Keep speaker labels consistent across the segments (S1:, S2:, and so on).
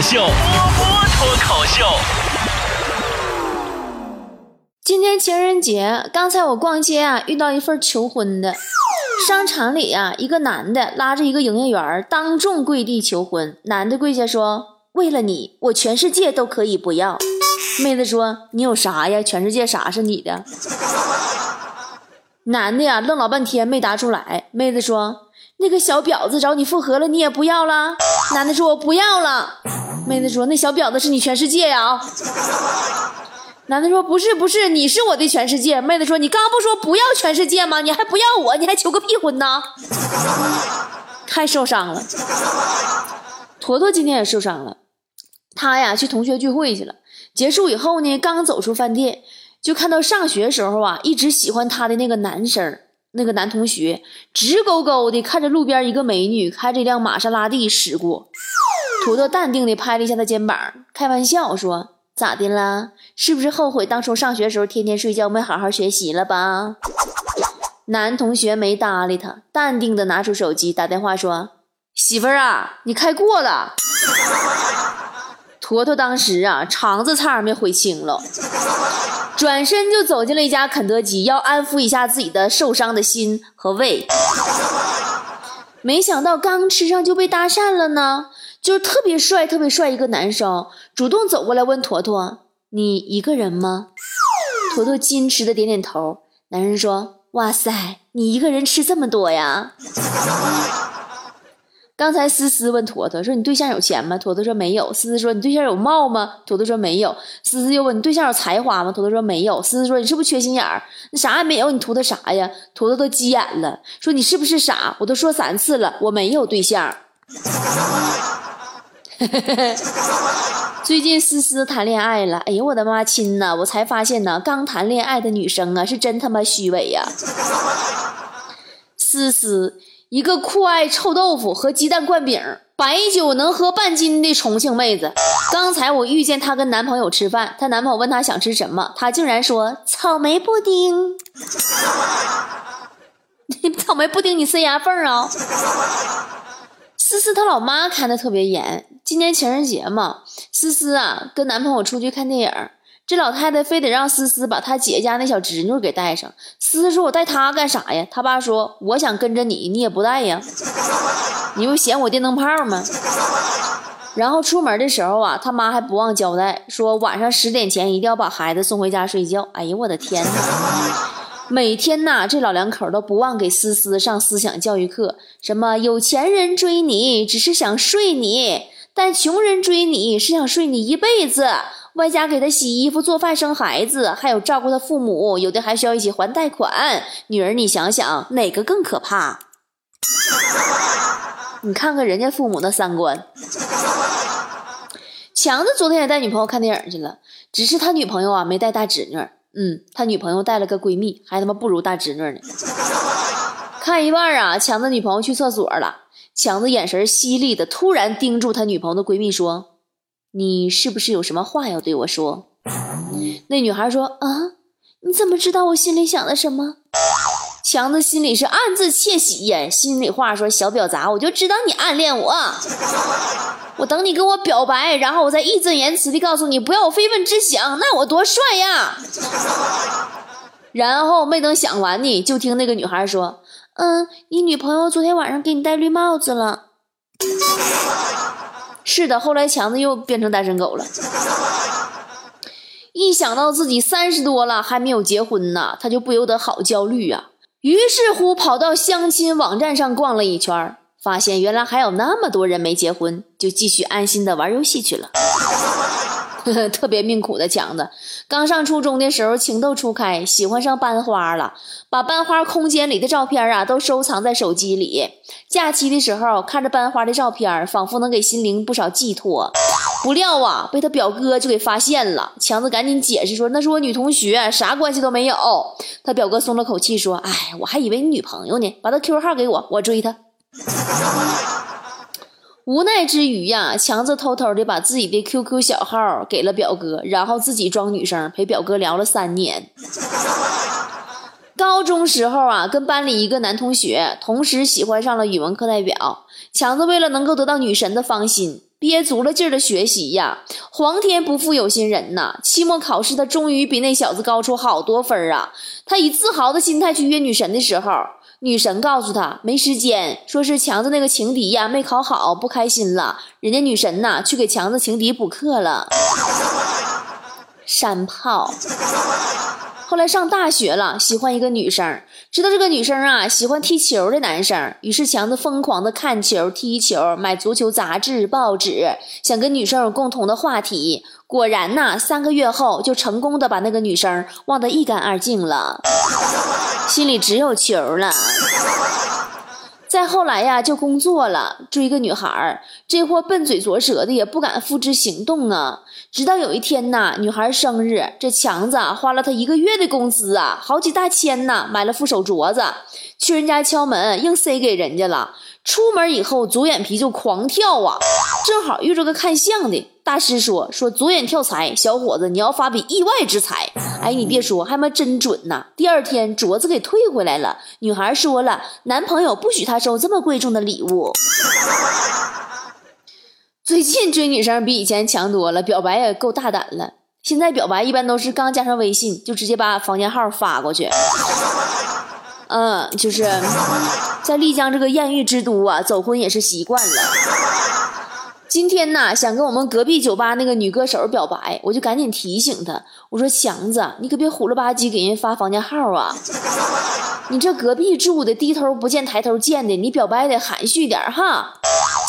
S1: 口秀，波波脱口秀。
S2: 今天情人节，刚才我逛街啊，遇到一份求婚的。商场里啊，一个男的拉着一个营业员，当众跪地求婚。男的跪下说：“为了你，我全世界都可以不要。”妹子说：“你有啥呀？全世界啥是你的？”男的呀，愣老半天没答出来。妹子说：“那个小婊子找你复合了，你也不要了？”男的说：“我不要了。”妹子说：“那小婊子是你全世界呀？”男的说：“不是，不是，你是我的全世界。”妹子说：“你刚不说不要全世界吗？你还不要我？你还求个屁婚呢？”太受伤了。坨坨今天也受伤了，他呀去同学聚会去了。结束以后呢，刚走出饭店，就看到上学时候啊一直喜欢他的那个男生，那个男同学直勾勾的看着路边一个美女开着一辆玛莎拉蒂驶过。坨坨淡定的拍了一下他肩膀，开玩笑说。咋的啦？是不是后悔当初上学时候天天睡觉没好好学习了吧？男同学没搭理他，淡定的拿出手机打电话说：“媳妇儿啊，你开过了。”坨坨当时啊肠子差点没悔青了，转身就走进了一家肯德基，要安抚一下自己的受伤的心和胃。没想到刚吃上就被搭讪了呢。就是特别帅、特别帅一个男生，主动走过来问坨坨：“你一个人吗？”坨坨矜持的点点头。男人说：“哇塞，你一个人吃这么多呀？”刚才思思问坨坨说：“你对象有钱吗？”坨坨说：“没有。”思思说：“你对象有貌吗？”坨坨说：“没有。”思思又问：“你对象有才华吗？”坨坨说：“没有。”思思说：“你是不是缺心眼儿？那啥也没有，你图他啥呀？”坨坨都急眼了，说：“你是不是傻？我都说三次了，我没有对象。”最近思思谈恋爱了，哎呀我的妈亲呐！我才发现呢，刚谈恋爱的女生啊，是真他妈虚伪呀。思思，一个酷爱臭豆腐和鸡蛋灌饼，白酒能喝半斤的重庆妹子。刚才我遇见她跟男朋友吃饭，她男朋友问她想吃什么，她竟然说草莓布丁。草莓布丁你塞牙缝啊？思思她老妈看的特别严。今年情人节嘛，思思啊跟男朋友出去看电影，这老太太非得让思思把她姐家那小侄女给带上。思思说：“我带她干啥呀？”她爸说：“我想跟着你，你也不带呀，你不嫌我电灯泡吗？”然后出门的时候啊，他妈还不忘交代，说晚上十点前一定要把孩子送回家睡觉。哎呀我的天哪！每天呐，这老两口都不忘给思思上思想教育课，什么有钱人追你只是想睡你，但穷人追你是想睡你一辈子，外加给他洗衣服、做饭、生孩子，还有照顾他父母，有的还需要一起还贷款。女儿，你想想哪个更可怕？你看看人家父母那三观。强子昨天也带女朋友看电影去了，只是他女朋友啊没带大侄女。嗯，他女朋友带了个闺蜜，还他妈不如大侄女呢。看一半啊，强子女朋友去厕所了，强子眼神犀利的突然盯住他女朋友的闺蜜说：“你是不是有什么话要对我说？” 那女孩说：“啊，你怎么知道我心里想的什么？”强子心里是暗自窃喜呀，心里话说：“小婊砸，我就知道你暗恋我。”我等你跟我表白，然后我再义正言辞地告诉你，不要有非分之想，那我多帅呀！然后没等想完呢，就听那个女孩说：“嗯，你女朋友昨天晚上给你戴绿帽子了。”是的，后来强子又变成单身狗了。一想到自己三十多了还没有结婚呢，他就不由得好焦虑啊。于是乎，跑到相亲网站上逛了一圈发现原来还有那么多人没结婚，就继续安心的玩游戏去了。特别命苦的强子，刚上初中的时候情窦初开，喜欢上班花了，把班花空间里的照片啊都收藏在手机里。假期的时候看着班花的照片，仿佛能给心灵不少寄托。不料啊，被他表哥就给发现了。强子赶紧解释说：“那是我女同学，啥关系都没有。”他表哥松了口气说：“哎，我还以为你女朋友呢，把他 QQ 号给我，我追她。”无奈之余呀，强子偷偷的把自己的 QQ 小号给了表哥，然后自己装女生陪表哥聊了三年。高中时候啊，跟班里一个男同学同时喜欢上了语文课代表。强子为了能够得到女神的芳心，憋足了劲儿的学习呀。皇天不负有心人呐，期末考试他终于比那小子高出好多分儿啊！他以自豪的心态去约女神的时候，女神告诉他没时间，说是强子那个情敌呀没考好，不开心了。人家女神呐去给强子情敌补课了，山炮。后来上大学了，喜欢一个女生，知道这个女生啊喜欢踢球的男生，于是强子疯狂的看球、踢球，买足球杂志、报纸，想跟女生有共同的话题。果然呐，三个月后就成功的把那个女生忘得一干二净了，心里只有球了。再后来呀，就工作了，追个女孩儿，这货笨嘴拙舌的，也不敢付之行动啊。直到有一天呐，女孩生日，这强子花了他一个月的工资啊，好几大千呐，买了副手镯子，去人家敲门，硬塞给人家了。出门以后，左眼皮就狂跳啊，正好遇着个看相的大师，说说左眼跳财，小伙子你要发笔意外之财。哎，你别说，还妈真准呐！第二天镯子给退回来了，女孩说了，男朋友不许她收这么贵重的礼物。最近追女生比以前强多了，表白也够大胆了。现在表白一般都是刚加上微信，就直接把房间号发过去。嗯，就是在丽江这个艳遇之都啊，走婚也是习惯了。今天呢，想跟我们隔壁酒吧那个女歌手表白，我就赶紧提醒她，我说强子，你可别虎了吧唧给人发房间号啊！你这隔壁住的，低头不见抬头见的，你表白得含蓄点哈。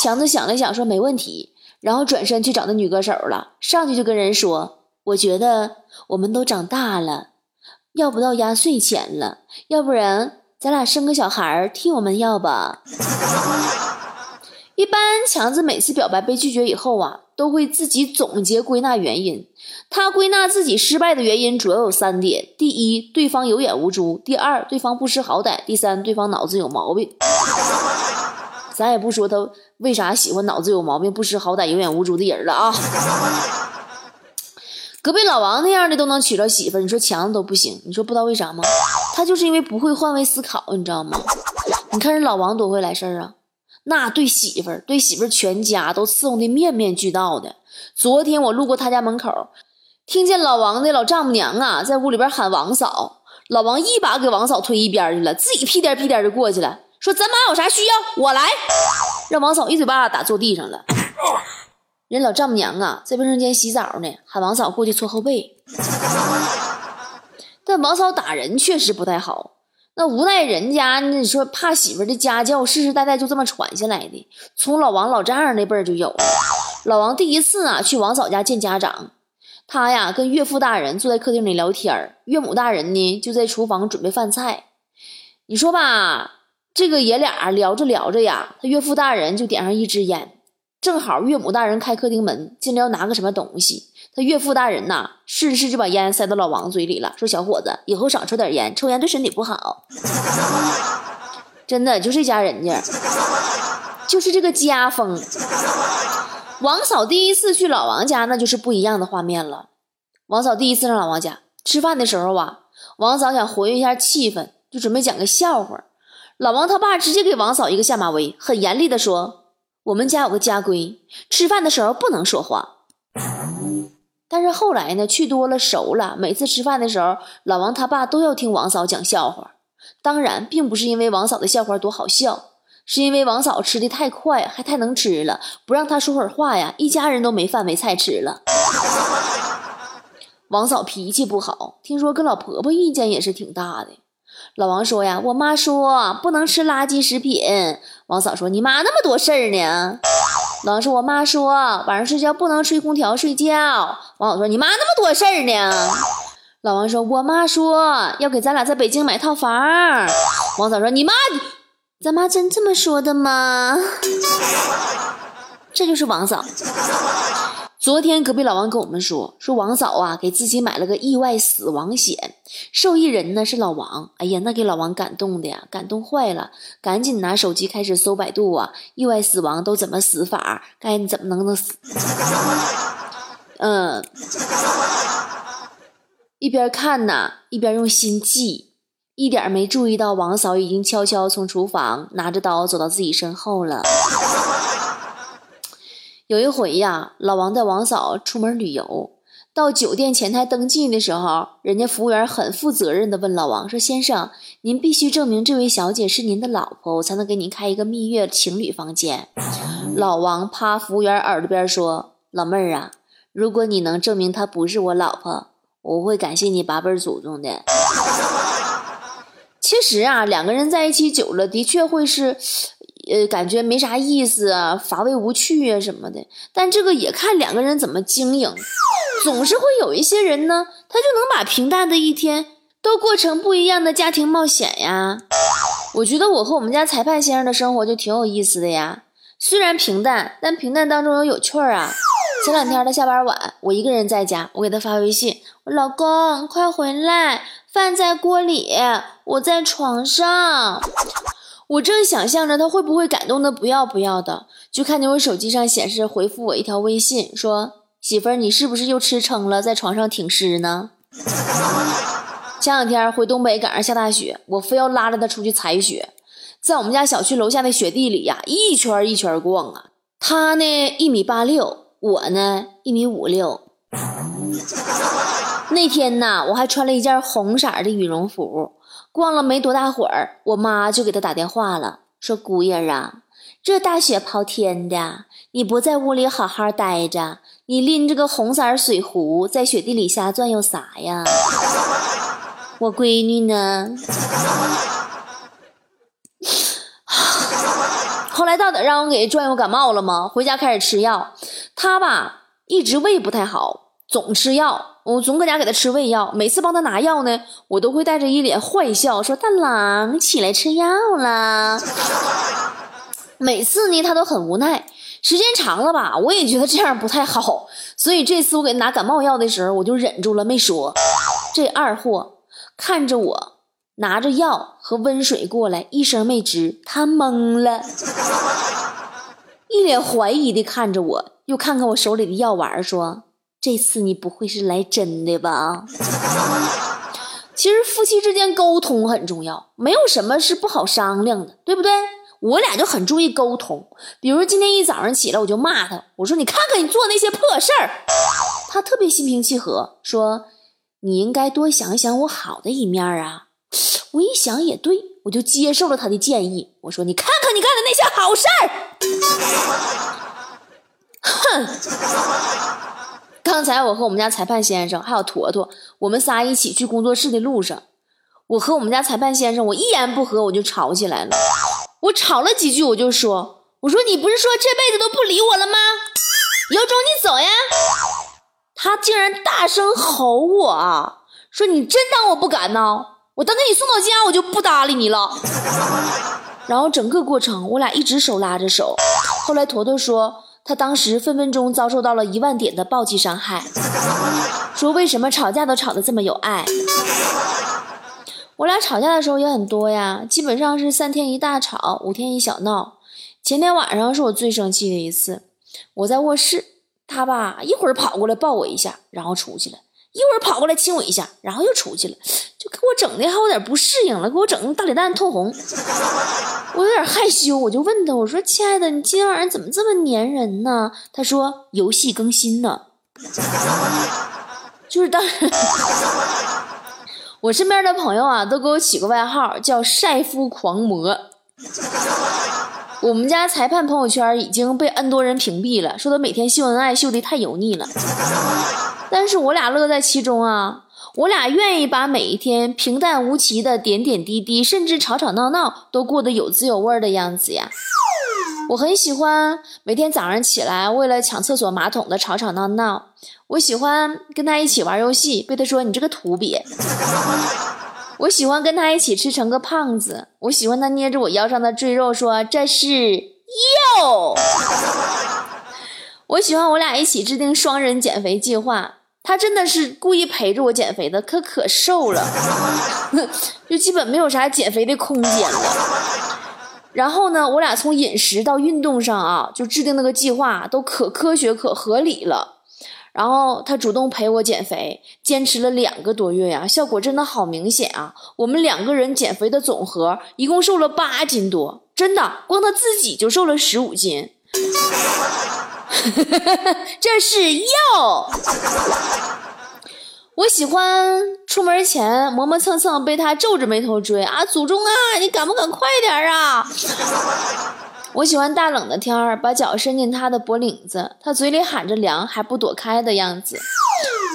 S2: 强子想了想，说没问题，然后转身去找那女歌手了，上去就跟人说，我觉得我们都长大了。要不到压岁钱了，要不然咱俩生个小孩儿替我们要吧。一般强子每次表白被拒绝以后啊，都会自己总结归纳原因。他归纳自己失败的原因主要有三点：第一，对方有眼无珠；第二，对方不识好歹；第三，对方脑子有毛病。咱也不说他为啥喜欢脑子有毛病、不识好歹、有眼无珠的人了啊。隔壁老王那样的都能娶着媳妇儿，你说强子都不行？你说不知道为啥吗？他就是因为不会换位思考，你知道吗？你看人老王多会来事儿啊，那对媳妇儿、对媳妇儿全家都伺候的面面俱到的。昨天我路过他家门口，听见老王的老丈母娘啊在屋里边喊王嫂，老王一把给王嫂推一边去了，自己屁颠屁颠就过去了，说咱妈有啥需要我来，让王嫂一嘴巴打坐地上了。人老丈母娘啊，在卫生间洗澡呢，喊王嫂过去搓后背。但王嫂打人确实不太好，那无奈人家你说怕媳妇的家教世世代代就这么传下来的，从老王老丈人那辈就有。老王第一次啊去王嫂家见家长，他呀跟岳父大人坐在客厅里聊天岳母大人呢就在厨房准备饭菜。你说吧，这个爷俩聊着聊着呀，他岳父大人就点上一支烟。正好岳母大人开客厅门进来要拿个什么东西，他岳父大人呐顺势就把烟塞到老王嘴里了，说：“小伙子，以后少抽点烟，抽烟对身体不好。”真的就这家人家，就是这个家风。王嫂第一次去老王家，那就是不一样的画面了。王嫂第一次上老王家吃饭的时候啊，王嫂想活跃一下气氛，就准备讲个笑话。老王他爸直接给王嫂一个下马威，很严厉的说。我们家有个家规，吃饭的时候不能说话。但是后来呢，去多了熟了，每次吃饭的时候，老王他爸都要听王嫂讲笑话。当然，并不是因为王嫂的笑话多好笑，是因为王嫂吃的太快，还太能吃了，不让他说会儿话呀，一家人都没饭没菜吃了。王嫂脾气不好，听说跟老婆婆意见也是挺大的。老王说呀，我妈说不能吃垃圾食品。王嫂说，你妈那么多事儿呢。老王说，我妈说晚上睡觉不能吹空调睡觉。王嫂说，你妈那么多事儿呢。老王说，我妈说要给咱俩在北京买套房。王嫂说，你妈，咱妈真这么说的吗？这就是王嫂。昨天隔壁老王跟我们说，说王嫂啊给自己买了个意外死亡险，受益人呢是老王。哎呀，那给老王感动的呀，感动坏了，赶紧拿手机开始搜百度啊，意外死亡都怎么死法，该怎么能能死？嗯，一边看呢，一边用心记，一点没注意到王嫂已经悄悄从厨房拿着刀走到自己身后了。有一回呀，老王带王嫂出门旅游，到酒店前台登记的时候，人家服务员很负责任的问老王说：“先生，您必须证明这位小姐是您的老婆，我才能给您开一个蜜月情侣房间。”老王趴服务员耳朵边说：“老妹儿啊，如果你能证明她不是我老婆，我会感谢你八辈祖宗的。”其实啊，两个人在一起久了，的确会是，呃，感觉没啥意思啊，乏味无趣啊什么的。但这个也看两个人怎么经营。总是会有一些人呢，他就能把平淡的一天都过成不一样的家庭冒险呀。我觉得我和我们家裁判先生的生活就挺有意思的呀。虽然平淡，但平淡当中有有趣儿啊。前两天他下班晚，我一个人在家，我给他发微信，我老公快回来。饭在锅里，我在床上。我正想象着他会不会感动的不要不要的，就看见我手机上显示回复我一条微信，说：“媳妇儿，你是不是又吃撑了，在床上挺尸呢？” 前两天回东北赶上下大雪，我非要拉着他出去踩雪，在我们家小区楼下的雪地里呀，一圈一圈逛啊。他呢一米八六，我呢一米五六。那天呢，我还穿了一件红色的羽绒服，逛了没多大会儿，我妈就给他打电话了，说：“姑爷啊，这大雪刨天的，你不在屋里好好待着，你拎着个红色水壶在雪地里瞎转悠啥呀？我闺女呢？后来到底让我给转悠感冒了吗？回家开始吃药，他吧一直胃不太好，总吃药。”我总搁家给他吃胃药，每次帮他拿药呢，我都会带着一脸坏笑说：“大郎起来吃药了。”每次呢，他都很无奈。时间长了吧，我也觉得这样不太好，所以这次我给他拿感冒药的时候，我就忍住了没说。这二货看着我拿着药和温水过来，一声没吱，他懵了，一脸怀疑的看着我，又看看我手里的药丸，说。这次你不会是来真的吧？其实夫妻之间沟通很重要，没有什么是不好商量的，对不对？我俩就很注意沟通。比如今天一早上起来，我就骂他，我说：“你看看你做那些破事儿。”他特别心平气和，说：“你应该多想一想我好的一面啊。”我一想也对，我就接受了他的建议。我说：“你看看你干的那些好事儿。”哼。刚才我和我们家裁判先生还有坨坨，我们仨一起去工作室的路上，我和我们家裁判先生，我一言不合我就吵起来了。我吵了几句，我就说：“我说你不是说这辈子都不理我了吗？有种你走呀！”他竟然大声吼我说：“你真当我不敢呢？我等给你送到家，我就不搭理你了。”然后整个过程我俩一直手拉着手。后来坨坨说。他当时分分钟遭受到了一万点的暴击伤害，说为什么吵架都吵得这么有爱？我俩吵架的时候也很多呀，基本上是三天一大吵，五天一小闹。前天晚上是我最生气的一次，我在卧室，他吧一会儿跑过来抱我一下，然后出去了。一会儿跑过来亲我一下，然后又出去了，就给我整的还有点不适应了，给我整大脸蛋通红。我有点害羞，我就问他，我说：“亲爱的，你今天晚上怎么这么粘人呢？”他说：“游戏更新呢。”就是当时，我身边的朋友啊，都给我起个外号叫“晒夫狂魔”。我们家裁判朋友圈已经被 N 多人屏蔽了，说他每天秀恩爱秀的太油腻了。但是我俩乐在其中啊，我俩愿意把每一天平淡无奇的点点滴滴，甚至吵吵闹闹，都过得有滋有味的样子呀。我很喜欢每天早上起来为了抢厕所马桶的吵吵闹闹，我喜欢跟他一起玩游戏，被他说你这个土鳖。我喜欢跟他一起吃成个胖子，我喜欢他捏着我腰上的赘肉说这是肉。我喜欢我俩一起制定双人减肥计划。他真的是故意陪着我减肥的，可可瘦了，就基本没有啥减肥的空间了。然后呢，我俩从饮食到运动上啊，就制定那个计划都可科学可合理了。然后他主动陪我减肥，坚持了两个多月呀，效果真的好明显啊！我们两个人减肥的总和一共瘦了八斤多，真的，光他自己就瘦了十五斤。
S3: 这是药。我喜欢出门前磨磨蹭蹭被他皱着眉头追啊，祖宗啊，你敢不敢快点啊？我喜欢大冷的天儿，把脚伸进他的脖领子，他嘴里喊着凉还不躲开的样子。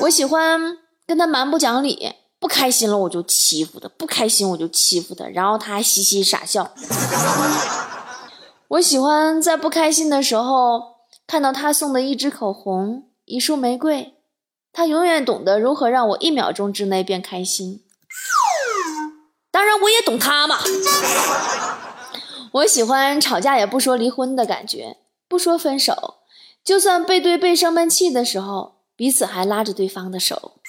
S3: 我喜欢跟他蛮不讲理，不开心了我就欺负他，不开心我就欺负他，然后他还嘻嘻傻笑。我喜欢在不开心的时候看到他送的一支口红、一束玫瑰，他永远懂得如何让我一秒钟之内变开心。当然，我也懂他嘛。我喜欢吵架也不说离婚的感觉，不说分手，就算背对背生闷气的时候，彼此还拉着对方的手。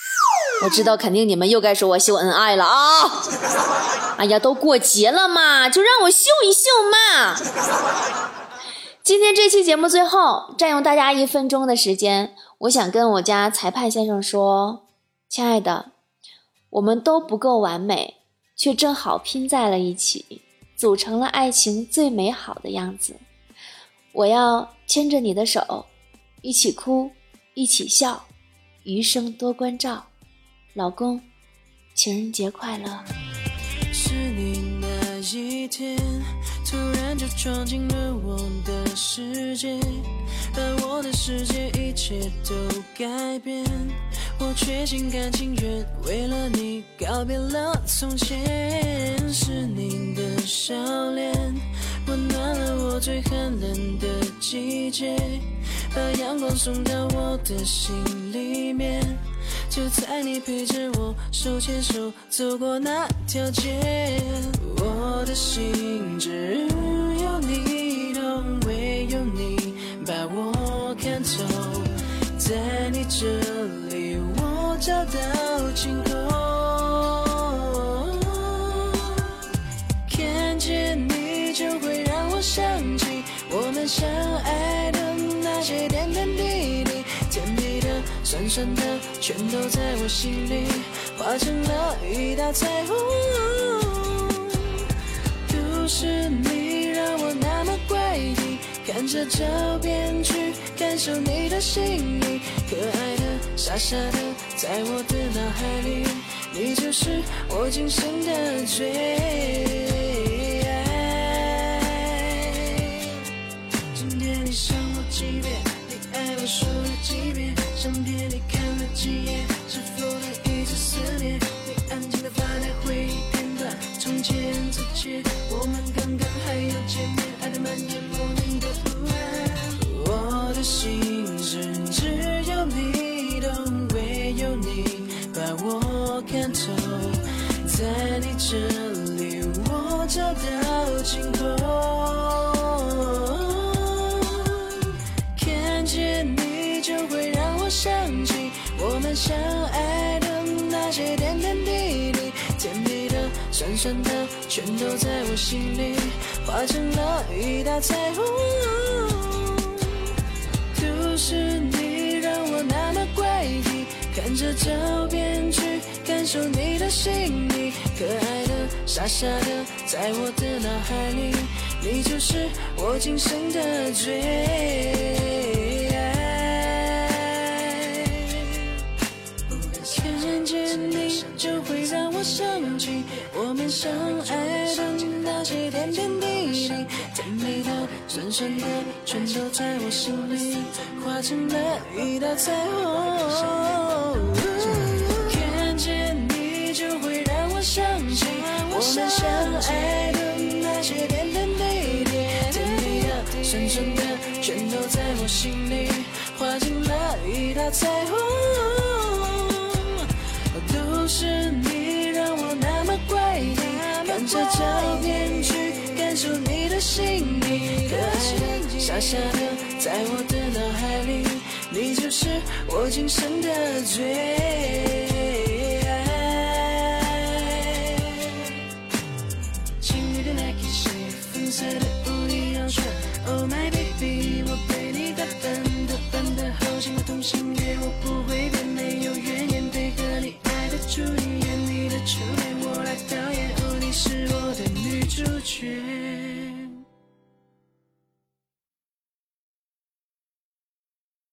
S3: 我知道，肯定你们又该说我秀恩爱了啊！哎呀，都过节了嘛，就让我秀一秀嘛。今天这期节目最后占用大家一分钟的时间，我想跟我家裁判先生说：亲爱的，我们都不够完美，却正好拼在了一起。组成了爱情最美好的样子。我要牵着你的手，一起哭，一起笑，余生多关照。老公，情人节快乐。是你那一天，突然就闯进了我的世界，把我的世界一切都改变。我却心甘情愿为了你告别了从前，是你的笑脸温暖了我最寒冷的季节，把阳光送到我的心里面。就在你陪着我手牵手走过那条街，我的心只有你懂，唯有你把我看透，在你这里我。找到晴空，看见你就会让我想起我们相爱的那些点点滴滴，酸酸的，全都在我心里化成了一道彩虹。都是你让我那么怪异，看着照片去感受你的心意，可爱的、傻傻的。在我的脑海里，你就是我今生的最爱。今天你想我几遍，说了几遍，相片你看了几页，是否能一直思念？你安静的发呆回忆片段，从前之前，我们刚刚还要见面，爱的蔓延莫名的不安，我的心事只有你懂，唯有你把我。看透，在你这里我找到尽头。相爱的那些点点滴滴，甜蜜的、酸酸的，全都在我心里化成了一道彩虹。都是你让我那么怪异，看着照片去。感受你的心意，可爱的、傻傻的，在我的脑海里，你就是我今生的最相爱的那些点点滴滴，甜蜜的、酸酸的，全都在我心里化成了一道彩虹。看见你就会让我想起我们相爱的那些点点滴滴，甜蜜的、酸酸的，全都在我心里化成了一道彩虹。下照片去感受你的心意，可爱傻傻的在我的脑海里，你就是我今生的最爱。情侣的 Nike 鞋，粉色的无印洋装，Oh my baby，我被你打扮打扮的好像个同性恋，我不会变，没有怨言，配合你爱的主意，演你的初恋，我来导演。主角